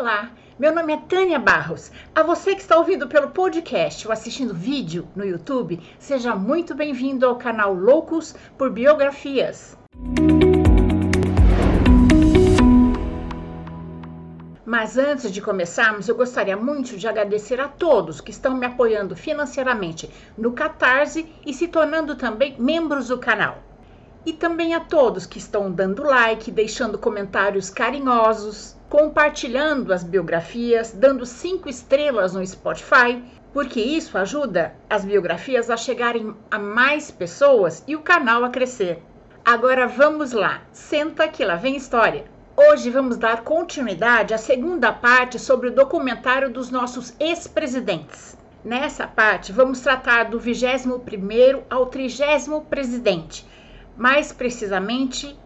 Olá, meu nome é Tânia Barros. A você que está ouvindo pelo podcast ou assistindo vídeo no YouTube, seja muito bem-vindo ao canal Loucos por Biografias. Mas antes de começarmos, eu gostaria muito de agradecer a todos que estão me apoiando financeiramente no Catarse e se tornando também membros do canal. E também a todos que estão dando like, deixando comentários carinhosos, compartilhando as biografias, dando cinco estrelas no Spotify, porque isso ajuda as biografias a chegarem a mais pessoas e o canal a crescer. Agora vamos lá, senta que lá vem história. Hoje vamos dar continuidade à segunda parte sobre o documentário dos nossos ex-presidentes. Nessa parte, vamos tratar do 21º ao 30 presidente, mais precisamente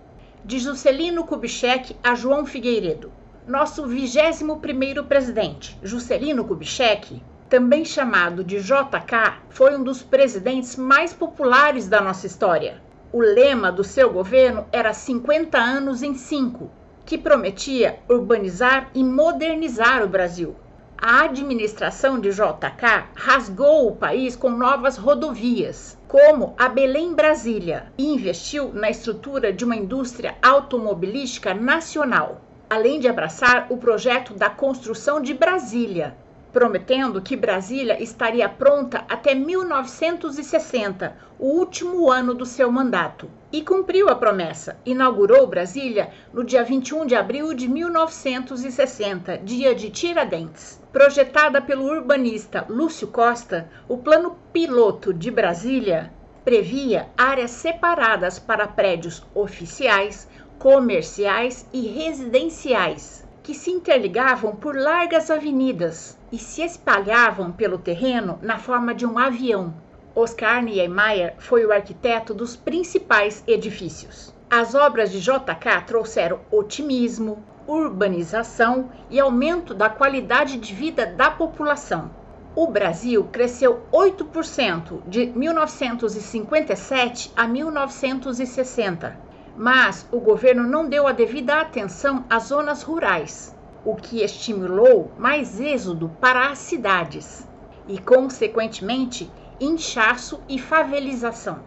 de Juscelino Kubitschek a João Figueiredo. Nosso 21º presidente, Juscelino Kubitschek, também chamado de JK, foi um dos presidentes mais populares da nossa história. O lema do seu governo era 50 anos em 5, que prometia urbanizar e modernizar o Brasil. A administração de JK rasgou o país com novas rodovias, como a Belém-Brasília, e investiu na estrutura de uma indústria automobilística nacional, além de abraçar o projeto da construção de Brasília, prometendo que Brasília estaria pronta até 1960, o último ano do seu mandato. E cumpriu a promessa. Inaugurou Brasília no dia 21 de abril de 1960, dia de Tiradentes. Projetada pelo urbanista Lúcio Costa, o plano piloto de Brasília previa áreas separadas para prédios oficiais, comerciais e residenciais que se interligavam por largas avenidas e se espalhavam pelo terreno na forma de um avião. Oscar Niemeyer foi o arquiteto dos principais edifícios. As obras de JK trouxeram otimismo, urbanização e aumento da qualidade de vida da população. O Brasil cresceu 8% de 1957 a 1960 mas o governo não deu a devida atenção às zonas rurais, o que estimulou mais êxodo para as cidades e, consequentemente, inchaço e favelização.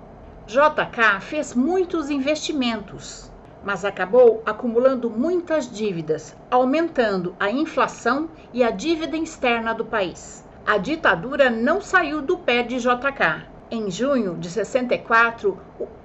JK fez muitos investimentos, mas acabou acumulando muitas dívidas, aumentando a inflação e a dívida externa do país. A ditadura não saiu do pé de JK em junho de 64,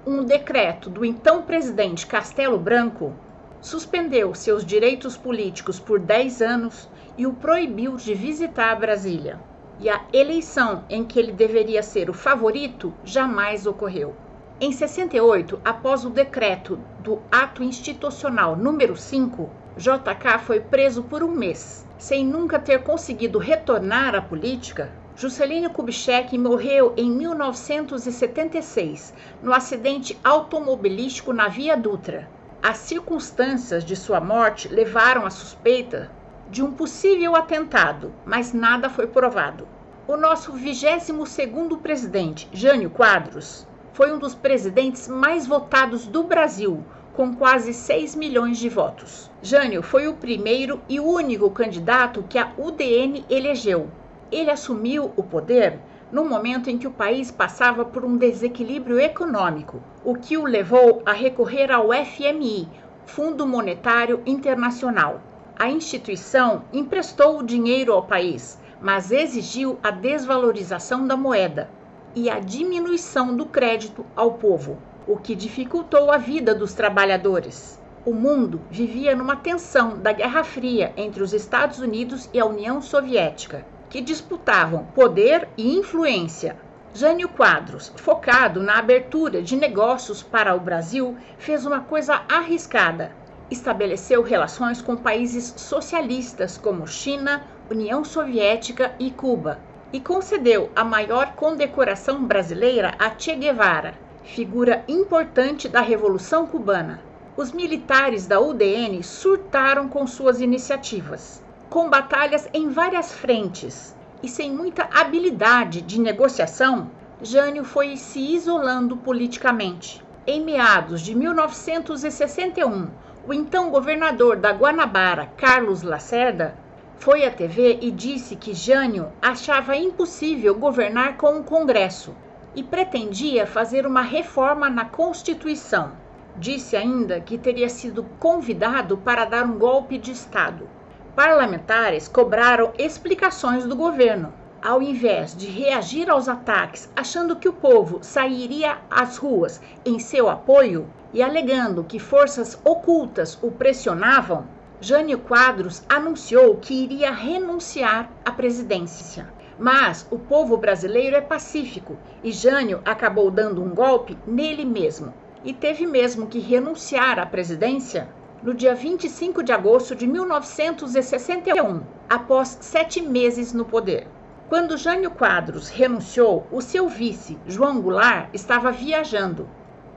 um decreto do então presidente Castelo Branco suspendeu seus direitos políticos por 10 anos e o proibiu de visitar Brasília. E a eleição em que ele deveria ser o favorito jamais ocorreu. Em 68, após o decreto do Ato Institucional número 5, JK foi preso por um mês, sem nunca ter conseguido retornar à política Juscelino Kubitschek morreu em 1976 no acidente automobilístico na Via Dutra. As circunstâncias de sua morte levaram à suspeita de um possível atentado, mas nada foi provado. O nosso 22º presidente, Jânio Quadros, foi um dos presidentes mais votados do Brasil, com quase 6 milhões de votos. Jânio foi o primeiro e único candidato que a UDN elegeu, ele assumiu o poder no momento em que o país passava por um desequilíbrio econômico, o que o levou a recorrer ao FMI, Fundo Monetário Internacional. A instituição emprestou o dinheiro ao país, mas exigiu a desvalorização da moeda e a diminuição do crédito ao povo, o que dificultou a vida dos trabalhadores. O mundo vivia numa tensão da Guerra Fria entre os Estados Unidos e a União Soviética que disputavam poder e influência. Jânio Quadros, focado na abertura de negócios para o Brasil, fez uma coisa arriscada. Estabeleceu relações com países socialistas como China, União Soviética e Cuba, e concedeu a maior condecoração brasileira a Che Guevara, figura importante da Revolução Cubana. Os militares da UDN surtaram com suas iniciativas com batalhas em várias frentes e sem muita habilidade de negociação, Jânio foi se isolando politicamente. Em meados de 1961, o então governador da Guanabara, Carlos Lacerda, foi à TV e disse que Jânio achava impossível governar com o Congresso e pretendia fazer uma reforma na Constituição. Disse ainda que teria sido convidado para dar um golpe de Estado. Parlamentares cobraram explicações do governo. Ao invés de reagir aos ataques, achando que o povo sairia às ruas em seu apoio e alegando que forças ocultas o pressionavam, Jânio Quadros anunciou que iria renunciar à presidência. Mas o povo brasileiro é pacífico e Jânio acabou dando um golpe nele mesmo e teve mesmo que renunciar à presidência no dia 25 de agosto de 1961, após sete meses no poder. Quando Jânio Quadros renunciou, o seu vice, João Goulart, estava viajando.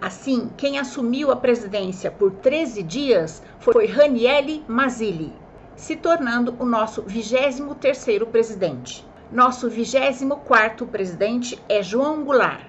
Assim, quem assumiu a presidência por 13 dias foi Raniele Mazzilli, se tornando o nosso 23º presidente. Nosso 24º presidente é João Goulart.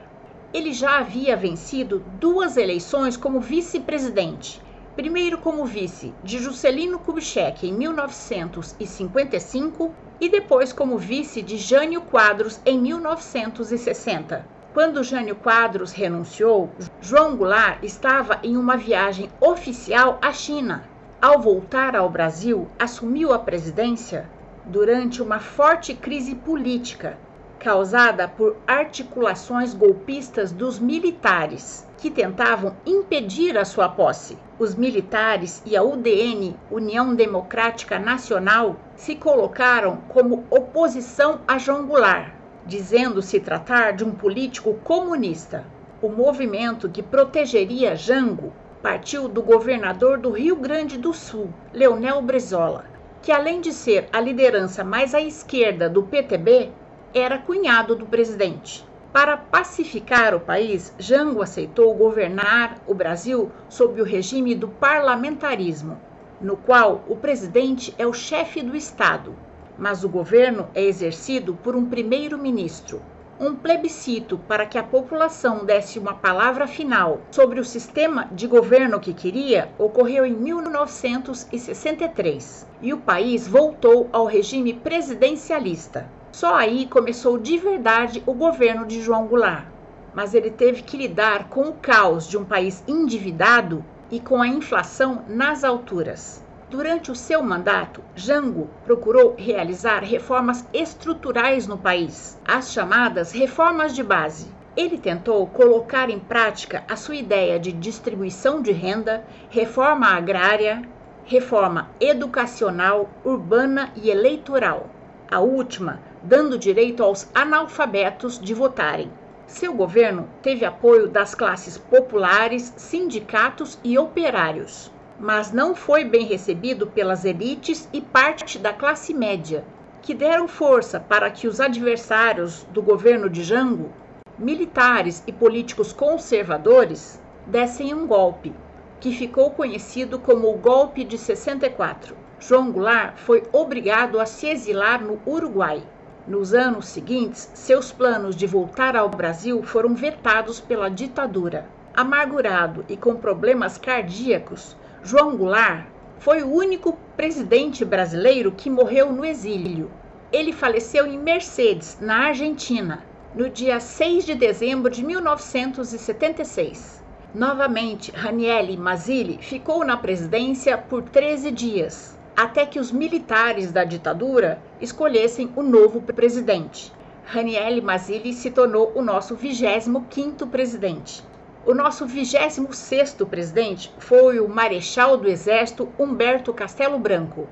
Ele já havia vencido duas eleições como vice-presidente primeiro como vice de Juscelino Kubitschek em 1955 e depois como vice de Jânio Quadros em 1960. Quando Jânio Quadros renunciou, João Goulart estava em uma viagem oficial à China. Ao voltar ao Brasil, assumiu a presidência durante uma forte crise política causada por articulações golpistas dos militares que tentavam impedir a sua posse. Os militares e a UDN, União Democrática Nacional, se colocaram como oposição a João Goulart, dizendo se tratar de um político comunista. O movimento que protegeria Jango partiu do governador do Rio Grande do Sul, Leonel Brizola, que além de ser a liderança mais à esquerda do PTB, era cunhado do presidente. Para pacificar o país, Jango aceitou governar o Brasil sob o regime do parlamentarismo, no qual o presidente é o chefe do Estado, mas o governo é exercido por um primeiro-ministro. Um plebiscito para que a população desse uma palavra final sobre o sistema de governo que queria ocorreu em 1963 e o país voltou ao regime presidencialista. Só aí começou de verdade o governo de João Goulart. Mas ele teve que lidar com o caos de um país endividado e com a inflação nas alturas. Durante o seu mandato, Jango procurou realizar reformas estruturais no país, as chamadas reformas de base. Ele tentou colocar em prática a sua ideia de distribuição de renda, reforma agrária, reforma educacional, urbana e eleitoral. A última dando direito aos analfabetos de votarem. Seu governo teve apoio das classes populares, sindicatos e operários, mas não foi bem recebido pelas elites e parte da classe média, que deram força para que os adversários do governo de Jango, militares e políticos conservadores, dessem um golpe, que ficou conhecido como o Golpe de 64. João Goulart foi obrigado a se exilar no Uruguai. Nos anos seguintes, seus planos de voltar ao Brasil foram vetados pela ditadura. Amargurado e com problemas cardíacos, João Goulart foi o único presidente brasileiro que morreu no exílio. Ele faleceu em Mercedes, na Argentina, no dia 6 de dezembro de 1976. Novamente, Raniele Mazzilli ficou na presidência por 13 dias até que os militares da ditadura escolhessem o novo presidente. Raniel Mazzilli se tornou o nosso 25º presidente. O nosso 26º presidente foi o Marechal do Exército Humberto Castelo Branco.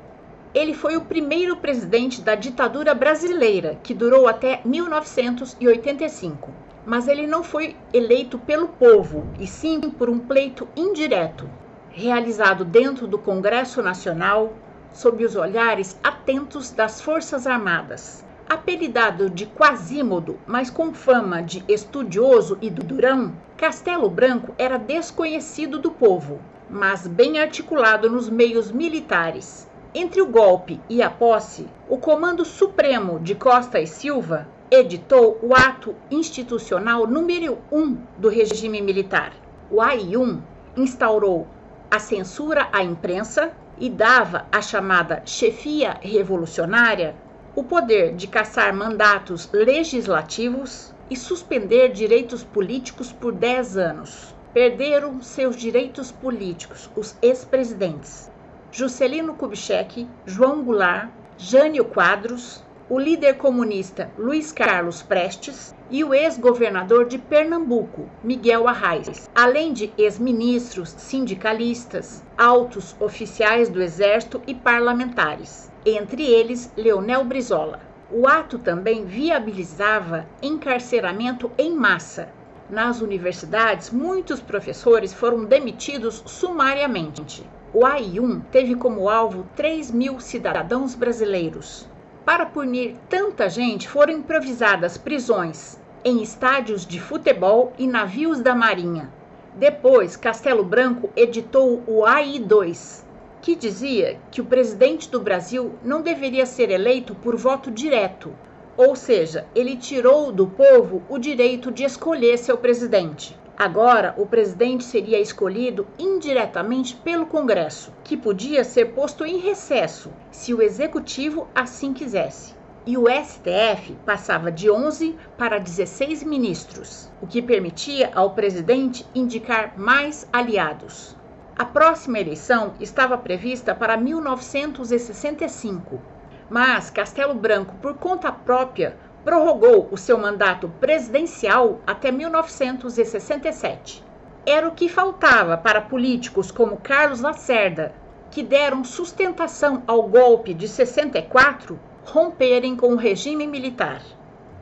Ele foi o primeiro presidente da ditadura brasileira, que durou até 1985. Mas ele não foi eleito pelo povo, e sim por um pleito indireto, realizado dentro do Congresso Nacional, sob os olhares atentos das Forças Armadas. Apelidado de Quasímodo, mas com fama de estudioso e durão, Castelo Branco era desconhecido do povo, mas bem articulado nos meios militares. Entre o golpe e a posse, o Comando Supremo de Costa e Silva editou o ato institucional número 1 do regime militar. O AI-1 instaurou a censura à imprensa, e dava à chamada chefia revolucionária o poder de caçar mandatos legislativos e suspender direitos políticos por 10 anos. Perderam seus direitos políticos os ex-presidentes Juscelino Kubitschek, João Goulart, Jânio Quadros, o líder comunista Luiz Carlos Prestes e o ex-governador de Pernambuco, Miguel Arraes, além de ex-ministros, sindicalistas, altos oficiais do Exército e parlamentares, entre eles Leonel Brizola. O ato também viabilizava encarceramento em massa. Nas universidades, muitos professores foram demitidos sumariamente. O AI-1 teve como alvo 3 mil cidadãos brasileiros. Para punir tanta gente, foram improvisadas prisões em estádios de futebol e navios da Marinha. Depois, Castelo Branco editou o AI-2, que dizia que o presidente do Brasil não deveria ser eleito por voto direto, ou seja, ele tirou do povo o direito de escolher seu presidente. Agora, o presidente seria escolhido indiretamente pelo Congresso, que podia ser posto em recesso se o executivo assim quisesse. E o STF passava de 11 para 16 ministros, o que permitia ao presidente indicar mais aliados. A próxima eleição estava prevista para 1965, mas Castelo Branco, por conta própria, prorrogou o seu mandato presidencial até 1967. Era o que faltava para políticos como Carlos Lacerda, que deram sustentação ao golpe de 64, romperem com o regime militar.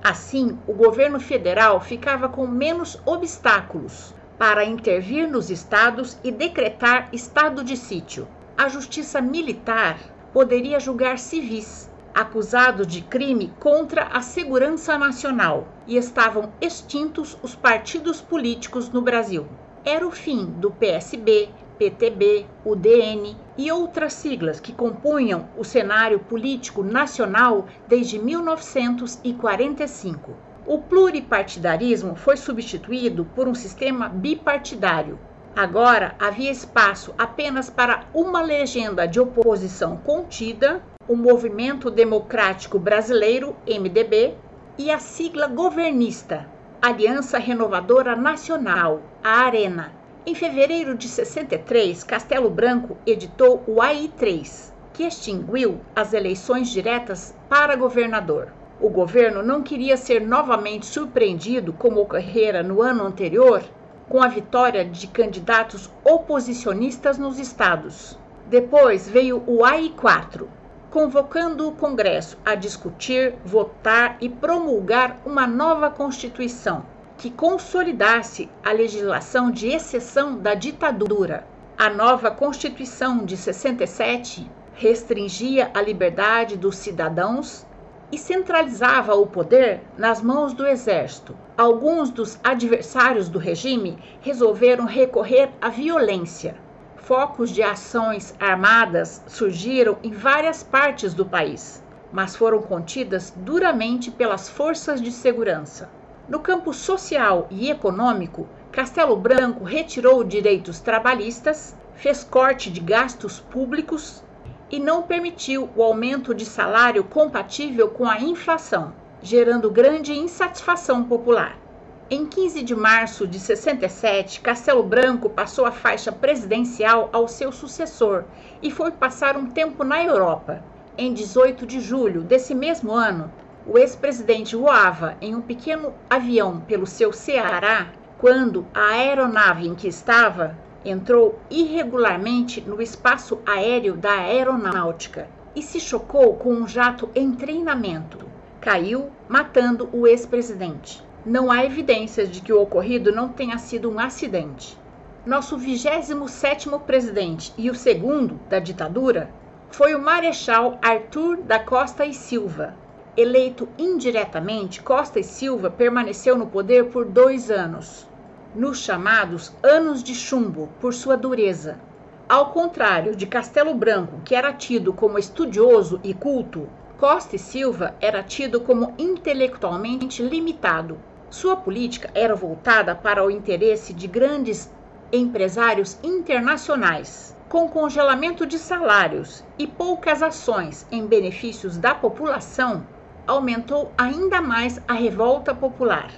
Assim, o governo federal ficava com menos obstáculos para intervir nos estados e decretar estado de sítio. A justiça militar poderia julgar civis acusados de crime contra a segurança nacional e estavam extintos os partidos políticos no Brasil. Era o fim do PSB, PTB, UDN e outras siglas que compunham o cenário político nacional desde 1945 o pluripartidarismo foi substituído por um sistema bipartidário. Agora havia espaço apenas para uma legenda de oposição contida, o Movimento Democrático Brasileiro, MDB, e a sigla governista, Aliança Renovadora Nacional, a Arena. Em fevereiro de 63, Castelo Branco editou o AI-3, que extinguiu as eleições diretas para governador. O governo não queria ser novamente surpreendido, como ocorrera no ano anterior, com a vitória de candidatos oposicionistas nos estados. Depois veio o AI-4, convocando o Congresso a discutir, votar e promulgar uma nova Constituição que consolidasse a legislação de exceção da ditadura. A nova Constituição de 67 restringia a liberdade dos cidadãos e centralizava o poder nas mãos do exército. Alguns dos adversários do regime resolveram recorrer à violência. Focos de ações armadas surgiram em várias partes do país, mas foram contidas duramente pelas forças de segurança. No campo social e econômico, Castelo Branco retirou direitos trabalhistas, fez corte de gastos públicos e não permitiu o aumento de salário compatível com a inflação, gerando grande insatisfação popular. Em 15 de março de 67, Castelo Branco passou a faixa presidencial ao seu sucessor e foi passar um tempo na Europa. Em 18 de julho desse mesmo ano, o ex-presidente voava em um pequeno avião pelo seu Ceará quando a aeronave em que estava entrou irregularmente no espaço aéreo da aeronáutica e se chocou com um jato em treinamento. Caiu, matando o ex-presidente. Não há evidências de que o ocorrido não tenha sido um acidente. Nosso 27º presidente e o segundo da ditadura foi o Marechal Arthur da Costa e Silva. Eleito indiretamente, Costa e Silva permaneceu no poder por dois anos nos chamados anos de chumbo por sua dureza. Ao contrário de Castelo Branco, que era tido como estudioso e culto, Costa e Silva era tido como intelectualmente limitado. Sua política era voltada para o interesse de grandes empresários internacionais Com congelamento de salários e poucas ações em benefícios da população, aumentou ainda mais a revolta popular.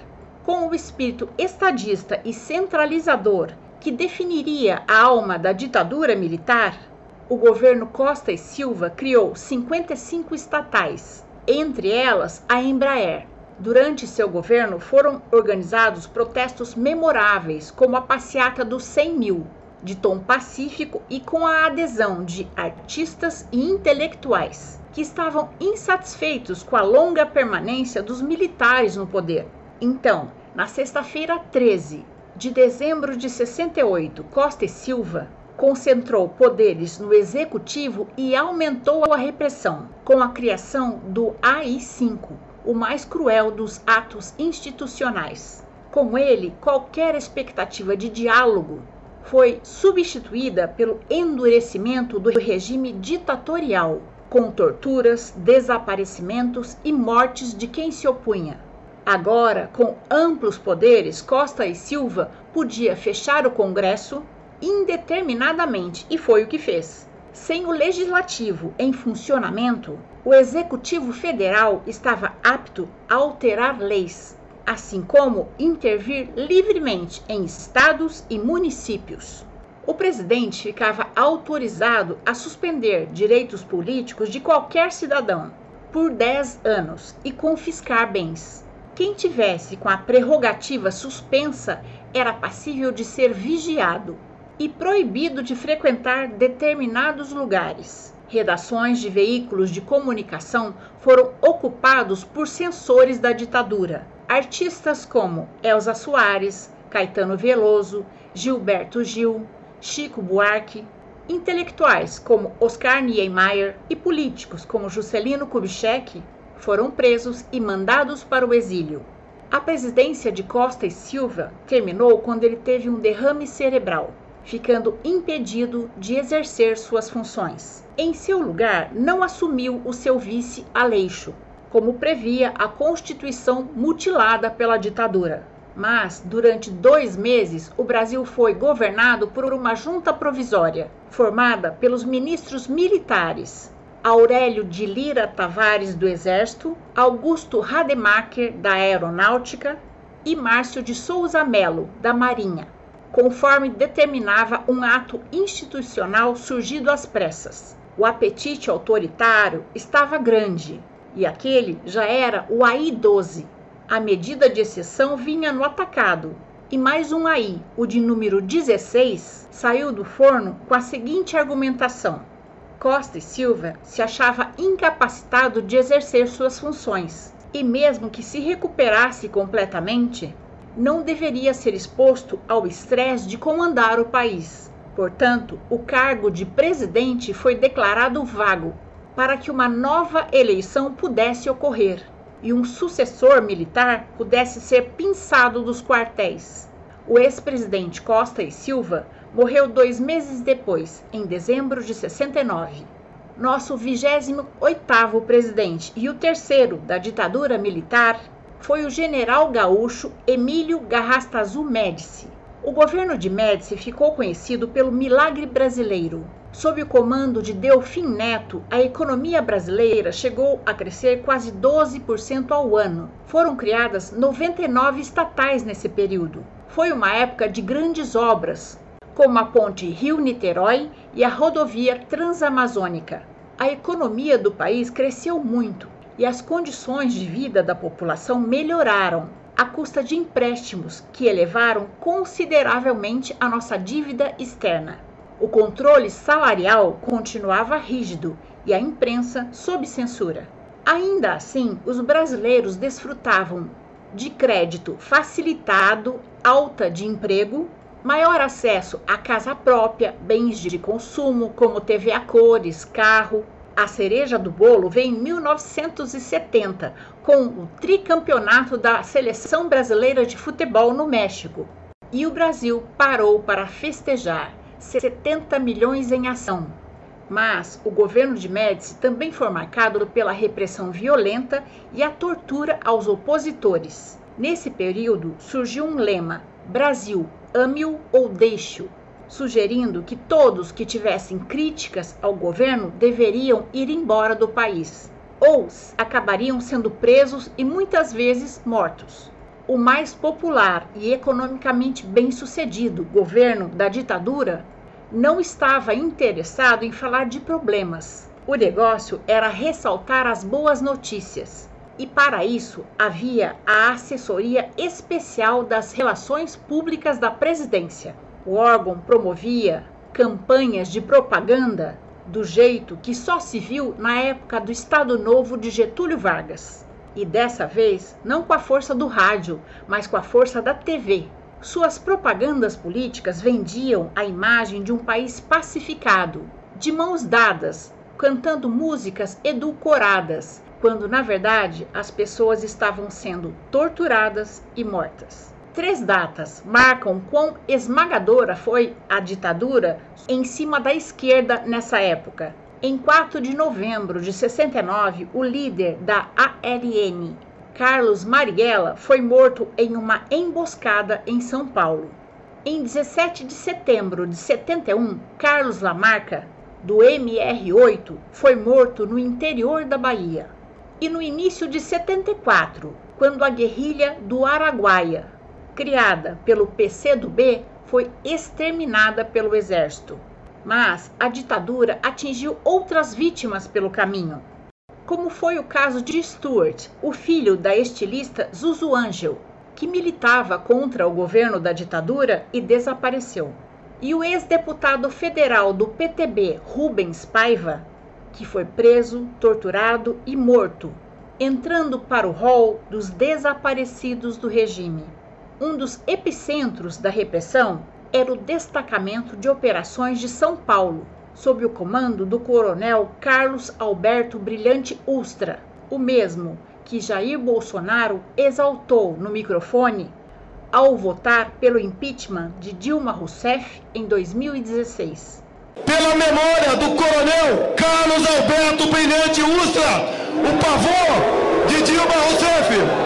Com o espírito estadista e centralizador que definiria a alma da ditadura militar, o governo Costa e Silva criou 55 estatais, entre elas a Embraer. Durante seu governo foram organizados protestos memoráveis, como a Passeata dos 100 mil, de tom pacífico e com a adesão de artistas e intelectuais que estavam insatisfeitos com a longa permanência dos militares no poder. Então, na sexta-feira 13 de dezembro de 68, Costa e Silva concentrou poderes no executivo e aumentou a repressão com a criação do AI-5, o mais cruel dos atos institucionais. Com ele, qualquer expectativa de diálogo foi substituída pelo endurecimento do regime ditatorial, com torturas, desaparecimentos e mortes de quem se opunha. Agora, com amplos poderes, Costa e Silva podia fechar o Congresso indeterminadamente e foi o que fez. Sem o legislativo em funcionamento, o executivo federal estava apto a alterar leis, assim como intervir livremente em estados e municípios. O presidente ficava autorizado a suspender direitos políticos de qualquer cidadão por 10 anos e confiscar bens. Quem tivesse com a prerrogativa suspensa era passível de ser vigiado e proibido de frequentar determinados lugares. Redações de veículos de comunicação foram ocupados por censores da ditadura Artistas como Elza Soares, Caetano Veloso, Gilberto Gil, Chico Buarque, intelectuais como Oscar Niemeyer e políticos como Juscelino Kubitschek foram presos e mandados para o exílio. A presidência de Costa e Silva terminou quando ele teve um derrame cerebral, ficando impedido de exercer suas funções. Em seu lugar, não assumiu o seu vice Aleixo, como previa a Constituição mutilada pela ditadura. Mas, durante dois meses, o Brasil foi governado por uma junta provisória, formada pelos ministros militares Aurélio de Lira Tavares, do Exército, Augusto Rademacher, da Aeronáutica e Márcio de Souza Melo, da Marinha, conforme determinava um ato institucional surgido às pressas. O apetite autoritário estava grande e aquele já era o AI-12. A medida de exceção vinha no atacado, e mais um AI, o de número 16, saiu do forno com a seguinte argumentação: Costa e Silva se achava incapacitado de exercer suas funções, e mesmo que se recuperasse completamente, não deveria ser exposto ao estresse de comandar o país. Portanto, o cargo de presidente foi declarado vago para que uma nova eleição pudesse ocorrer e um sucessor militar pudesse ser pinçado dos quartéis. O ex-presidente Costa e Silva morreu dois meses depois, em dezembro de 69. Nosso 28º presidente e o terceiro da ditadura militar foi o general gaúcho Emílio Garrastazu Médici. O governo de Médici ficou conhecido pelo milagre brasileiro, Sob o comando de Delfim Neto, a economia brasileira chegou a crescer quase 12% ao ano. Foram criadas 99 estatais nesse período. Foi uma época de grandes obras, como a ponte Rio-Niterói e a rodovia Transamazônica. A economia do país cresceu muito e as condições de vida da população melhoraram, à custa de empréstimos que elevaram consideravelmente a nossa dívida externa. O controle salarial continuava rígido e a imprensa sob censura. Ainda assim, os brasileiros desfrutavam de crédito facilitado, alta de emprego, maior acesso à casa própria, bens de consumo como TV a cores, carro. A cereja do bolo veio em 1970, com o tricampeonato da Seleção Brasileira de Futebol no México. E o Brasil parou para festejar 70 milhões em ação. Mas o governo de Médici também foi marcado pela repressão violenta e a tortura aos opositores. Nesse período surgiu um lema: Brasil, ame-o ou deixe-o. Sugerindo que todos que tivessem críticas ao governo deveriam ir embora do país, ou acabariam sendo presos e muitas vezes mortos. O mais popular e economicamente bem-sucedido governo da ditadura não estava interessado em falar de problemas. O negócio era ressaltar as boas notícias. E para isso havia a assessoria especial das relações públicas da presidência. O órgão promovia campanhas de propaganda do jeito que só se viu na época do Estado Novo de Getúlio Vargas. E dessa vez, não com a força do rádio, mas com a força da TV, suas propagandas políticas vendiam a imagem de um país pacificado, de mãos dadas, cantando músicas edulcoradas, quando na verdade as pessoas estavam sendo torturadas e mortas. Três datas marcam quão esmagadora foi a ditadura em cima da esquerda nessa época. Em 4 de novembro de 69, o líder da ALN, Carlos Marighella foi morto em uma emboscada em São Paulo. Em 17 de setembro de 71, Carlos Lamarca, do MR8, foi morto no interior da Bahia. E no início de 74, quando a guerrilha do Araguaia, criada pelo PCdoB, foi exterminada pelo exército. Mas a ditadura atingiu outras vítimas pelo caminho como foi o caso de Stuart, o filho da estilista Zuzu Angel, que militava contra o governo da ditadura e desapareceu. E o ex-deputado federal do PTB, Rubens Paiva, que foi preso, torturado e morto, entrando para o rol dos desaparecidos do regime. Um dos epicentros da repressão era o Destacamento de Operações de São Paulo, sob o comando do coronel Carlos Alberto Brilhante Ustra, o mesmo que Jair Bolsonaro exaltou no microfone ao votar pelo impeachment de Dilma Rousseff em 2016. Pela memória do coronel Carlos Alberto Brilhante Ustra, o pavor de Dilma Rousseff.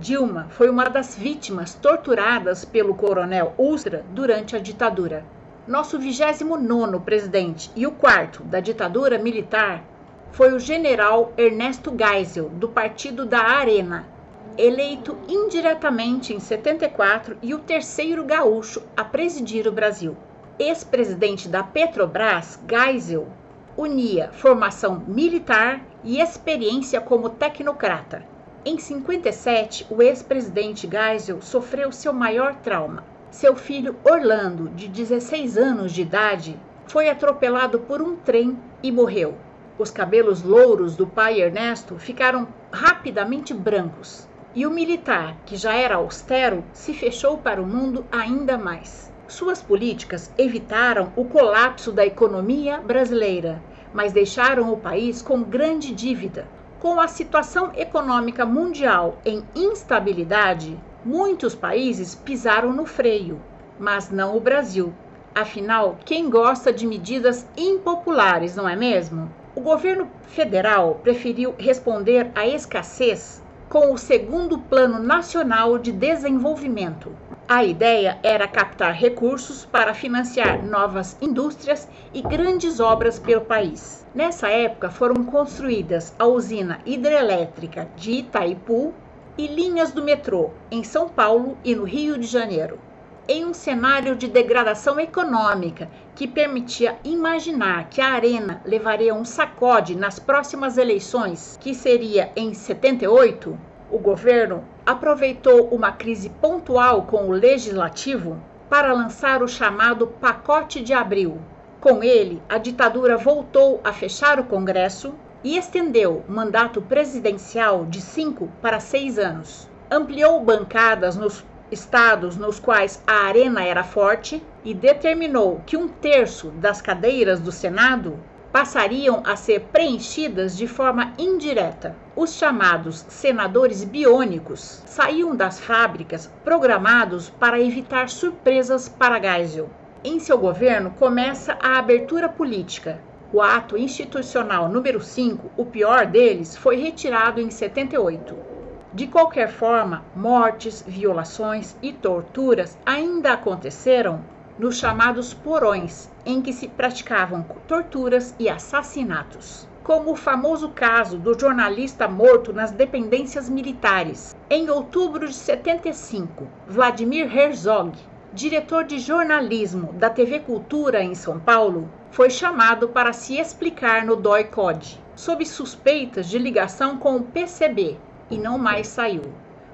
Dilma foi uma das vítimas torturadas pelo coronel Ustra durante a ditadura nosso 29 presidente e o quarto da ditadura militar foi o general Ernesto Geisel, do Partido da Arena, eleito indiretamente em 74 e o terceiro gaúcho a presidir o Brasil. Ex-presidente da Petrobras, Geisel unia formação militar e experiência como tecnocrata. Em 57, o ex-presidente Geisel sofreu seu maior trauma seu filho Orlando, de 16 anos de idade, foi atropelado por um trem e morreu. Os cabelos louros do pai Ernesto ficaram rapidamente brancos. E o militar, que já era austero, se fechou para o mundo ainda mais. Suas políticas evitaram o colapso da economia brasileira, mas deixaram o país com grande dívida. Com a situação econômica mundial em instabilidade, Muitos países pisaram no freio, mas não o Brasil. Afinal, quem gosta de medidas impopulares, não é mesmo? O governo federal preferiu responder à escassez com o segundo Plano Nacional de Desenvolvimento. A ideia era captar recursos para financiar novas indústrias e grandes obras pelo país. Nessa época foram construídas a usina hidrelétrica de Itaipu, e linhas do metrô em São Paulo e no Rio de Janeiro. Em um cenário de degradação econômica que permitia imaginar que a Arena levaria um sacode nas próximas eleições, que seria em 78, o governo aproveitou uma crise pontual com o legislativo para lançar o chamado Pacote de Abril. Com ele, a ditadura voltou a fechar o Congresso, e estendeu o mandato presidencial de cinco para seis anos. Ampliou bancadas nos estados nos quais a arena era forte e determinou que um terço das cadeiras do Senado passariam a ser preenchidas de forma indireta. Os chamados senadores biônicos saíam das fábricas programados para evitar surpresas para Geisel. Em seu governo começa a abertura política, o ato institucional número 5, o pior deles, foi retirado em 78. De qualquer forma, mortes, violações e torturas ainda aconteceram nos chamados porões, em que se praticavam torturas e assassinatos. Como o famoso caso do jornalista morto nas dependências militares. Em outubro de 75, Vladimir Herzog, diretor de jornalismo da TV Cultura em São Paulo, foi chamado para se explicar no DOI-CODE, sob suspeitas de ligação com o PCB, e não mais saiu.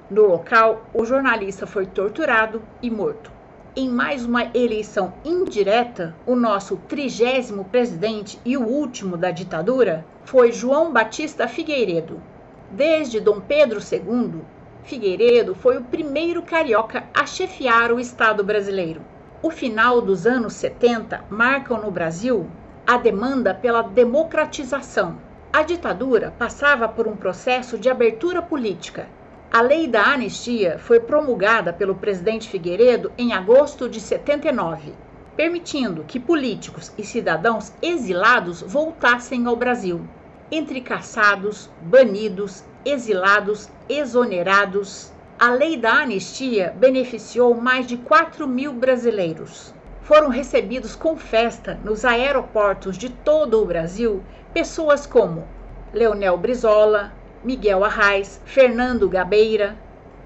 No local, o jornalista foi torturado e morto. Em mais uma eleição indireta, o nosso trigésimo presidente e o último da ditadura foi João Batista Figueiredo. Desde Dom Pedro II, Figueiredo foi o primeiro carioca a chefiar o Estado brasileiro. O final dos anos 70 marcam no Brasil a demanda pela democratização. A ditadura passava por um processo de abertura política a lei da anistia foi promulgada pelo presidente Figueiredo em agosto de 79, permitindo que políticos e cidadãos exilados voltassem ao Brasil. Entre caçados, banidos, exilados, exonerados, a lei da anistia beneficiou mais de 4 mil brasileiros. Foram recebidos com festa nos aeroportos de todo o Brasil pessoas como Leonel Brizola, Miguel Arraes, Fernando Gabeira,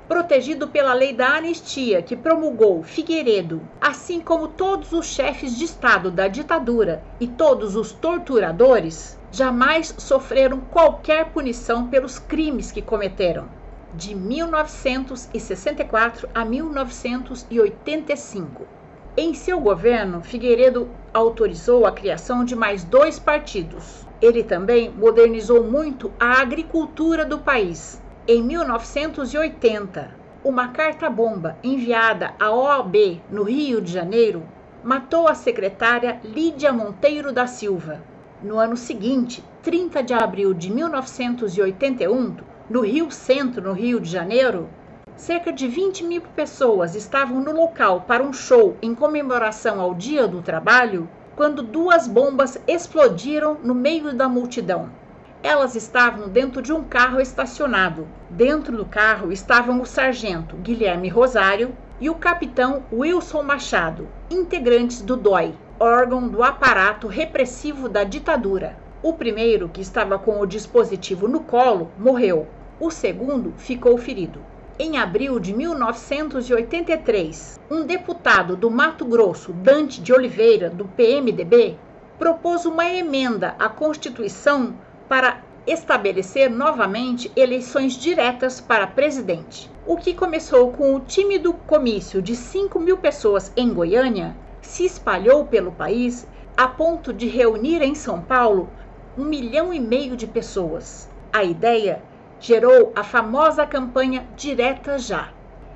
protegido pela lei da anistia que promulgou Figueiredo, assim como todos os chefes de Estado da ditadura e todos os torturadores, jamais sofreram qualquer punição pelos crimes que cometeram. De 1964 a 1985. Em seu governo, Figueiredo autorizou a criação de mais dois partidos, ele também modernizou muito a agricultura do país. Em 1980, uma carta-bomba enviada à OAB no Rio de Janeiro matou a secretária Lídia Monteiro da Silva. No ano seguinte, 30 de abril de 1981, no Rio Centro, no Rio de Janeiro, cerca de 20 mil pessoas estavam no local para um show em comemoração ao Dia do Trabalho quando duas bombas explodiram no meio da multidão. Elas estavam dentro de um carro estacionado. Dentro do carro estavam o sargento Guilherme Rosário e o capitão Wilson Machado, integrantes do DOI, órgão do aparato repressivo da ditadura. O primeiro, que estava com o dispositivo no colo, morreu. O segundo ficou ferido. Em abril de 1983, um deputado do Mato Grosso, Dante de Oliveira, do PMDB, propôs uma emenda à Constituição para estabelecer novamente eleições diretas para presidente. O que começou com o tímido comício de 5 mil pessoas em Goiânia se espalhou pelo país a ponto de reunir em São Paulo um milhão e meio de pessoas. A ideia gerou a famosa campanha Direta Já.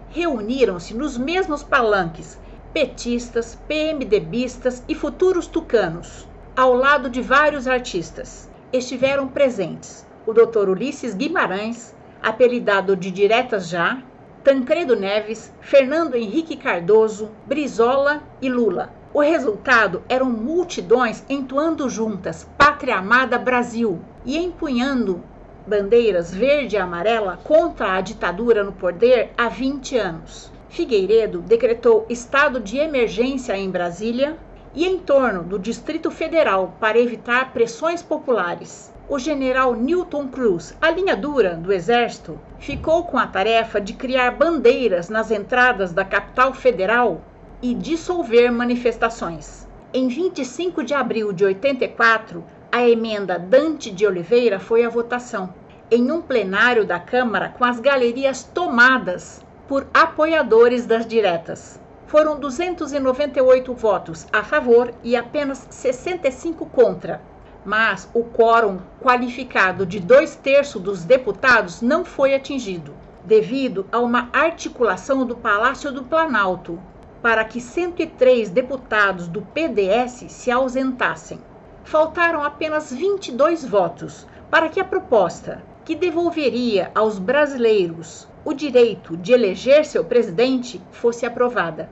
Reuniram-se nos mesmos palanques petistas, PMDBistas e futuros tucanos, ao lado de vários artistas. Estiveram presentes o Dr. Ulisses Guimarães, apelidado de Diretas Já, Tancredo Neves, Fernando Henrique Cardoso, Brizola e Lula. O resultado eram multidões entoando juntas Pátria Amada Brasil e empunhando bandeiras verde e amarela contra a ditadura no poder há 20 anos. Figueiredo decretou estado de emergência em Brasília e em torno do Distrito Federal para evitar pressões populares. O general Newton Cruz, a linha dura do Exército, ficou com a tarefa de criar bandeiras nas entradas da capital federal e dissolver manifestações. Em 25 de abril de 84, a emenda Dante de Oliveira foi à votação em um plenário da Câmara com as galerias tomadas por apoiadores das diretas. Foram 298 votos a favor e apenas 65 contra. Mas o quórum qualificado de dois terços dos deputados não foi atingido, devido a uma articulação do Palácio do Planalto para que 103 deputados do PDS se ausentassem faltaram apenas 22 votos para que a proposta, que devolveria aos brasileiros o direito de eleger seu presidente, fosse aprovada.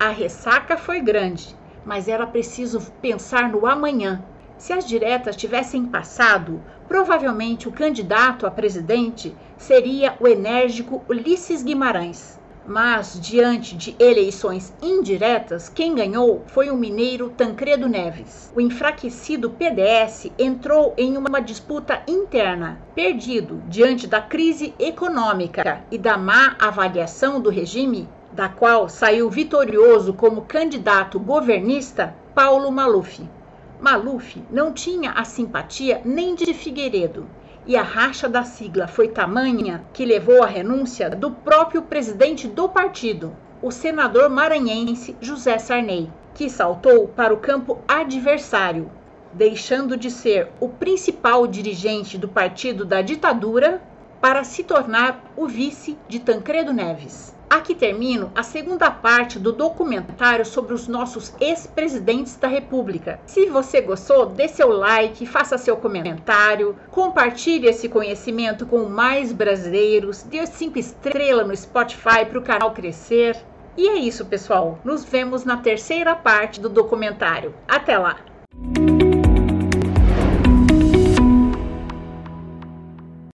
A ressaca foi grande, mas era preciso pensar no amanhã. Se as diretas tivessem passado, provavelmente o candidato a presidente seria o enérgico Ulisses Guimarães. Mas, diante de eleições indiretas, quem ganhou foi o mineiro Tancredo Neves. O enfraquecido PDS entrou em uma disputa interna, perdido diante da crise econômica e da má avaliação do regime, da qual saiu vitorioso como candidato governista Paulo Maluf. Maluf não tinha a simpatia nem de Figueiredo e a racha da sigla foi tamanha que levou à renúncia do próprio presidente do partido, o senador maranhense José Sarney, que saltou para o campo adversário, deixando de ser o principal dirigente do partido da ditadura para se tornar o vice de Tancredo Neves. Aqui termino a segunda parte do documentário sobre os nossos ex-presidentes da República. Se você gostou, dê seu like, faça seu comentário, compartilhe esse conhecimento com mais brasileiros, dê cinco estrelas no Spotify para o canal crescer. E é isso, pessoal. Nos vemos na terceira parte do documentário. Até lá!